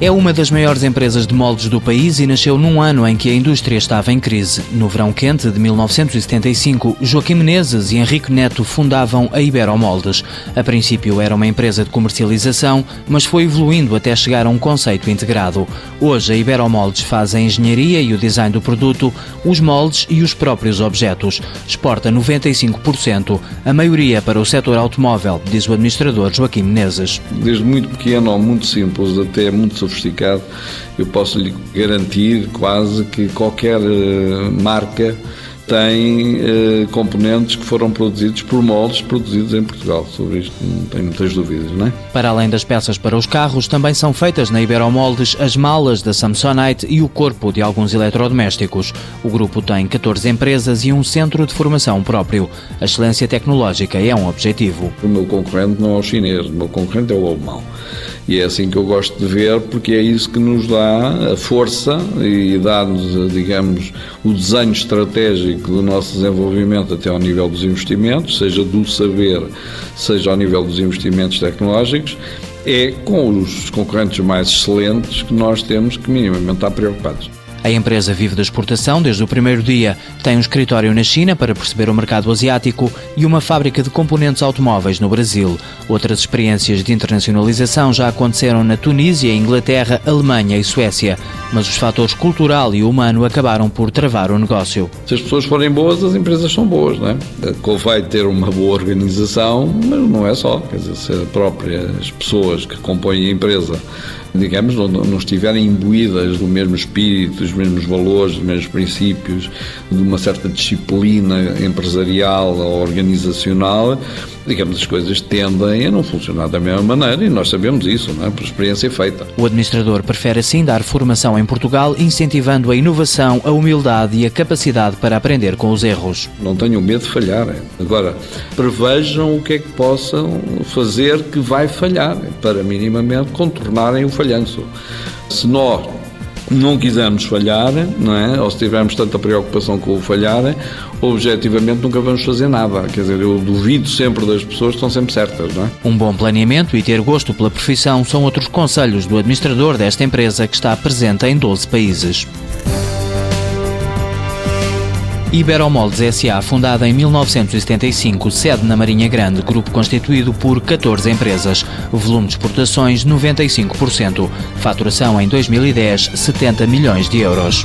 É uma das maiores empresas de moldes do país e nasceu num ano em que a indústria estava em crise. No verão quente de 1975, Joaquim Menezes e Henrique Neto fundavam a Iberomoldes. A princípio era uma empresa de comercialização, mas foi evoluindo até chegar a um conceito integrado. Hoje a Iberomoldes faz a engenharia e o design do produto, os moldes e os próprios objetos. Exporta 95%, a maioria para o setor automóvel, diz o administrador Joaquim Menezes. Desde muito pequeno ou muito simples até muito sofisticado, eu posso lhe garantir quase que qualquer eh, marca tem eh, componentes que foram produzidos por moldes produzidos em Portugal. Sobre isto não tenho muitas dúvidas, não é? Para além das peças para os carros, também são feitas na Iberomoldes as malas da Samsonite e o corpo de alguns eletrodomésticos. O grupo tem 14 empresas e um centro de formação próprio. A excelência tecnológica é um objetivo. O meu concorrente não é o chinês, o meu concorrente é o alemão. E é assim que eu gosto de ver, porque é isso que nos dá a força e dá-nos, digamos, o desenho estratégico do nosso desenvolvimento até ao nível dos investimentos, seja do saber, seja ao nível dos investimentos tecnológicos, é com os concorrentes mais excelentes que nós temos que minimamente estar preocupados. A empresa vive da exportação desde o primeiro dia. Tem um escritório na China para perceber o mercado asiático e uma fábrica de componentes automóveis no Brasil. Outras experiências de internacionalização já aconteceram na Tunísia, Inglaterra, Alemanha e Suécia, mas os fatores cultural e humano acabaram por travar o negócio. Se as pessoas forem boas, as empresas são boas, não é? Convém ter uma boa organização, mas não é só. Quer dizer, se as próprias pessoas que compõem a empresa digamos, não, não estiverem imbuídas do mesmo espírito, dos mesmos valores, dos mesmos princípios, de uma certa disciplina empresarial ou organizacional, digamos, as coisas tendem a não funcionar da mesma maneira e nós sabemos isso, não é? por experiência feita. O administrador prefere assim dar formação em Portugal, incentivando a inovação, a humildade e a capacidade para aprender com os erros. Não tenham medo de falhar. Agora, prevejam o que é que possam fazer que vai falhar, para minimamente contornarem o falhanço. Se nós não quisermos falhar, não é? ou se tivermos tanta preocupação com o falhar, objetivamente nunca vamos fazer nada. Quer dizer, eu duvido sempre das pessoas que estão sempre certas. Não é? Um bom planeamento e ter gosto pela profissão são outros conselhos do administrador desta empresa que está presente em 12 países. Iberomoldes S.A., fundada em 1975, sede na Marinha Grande, grupo constituído por 14 empresas. Volume de exportações 95%. Faturação em 2010, 70 milhões de euros.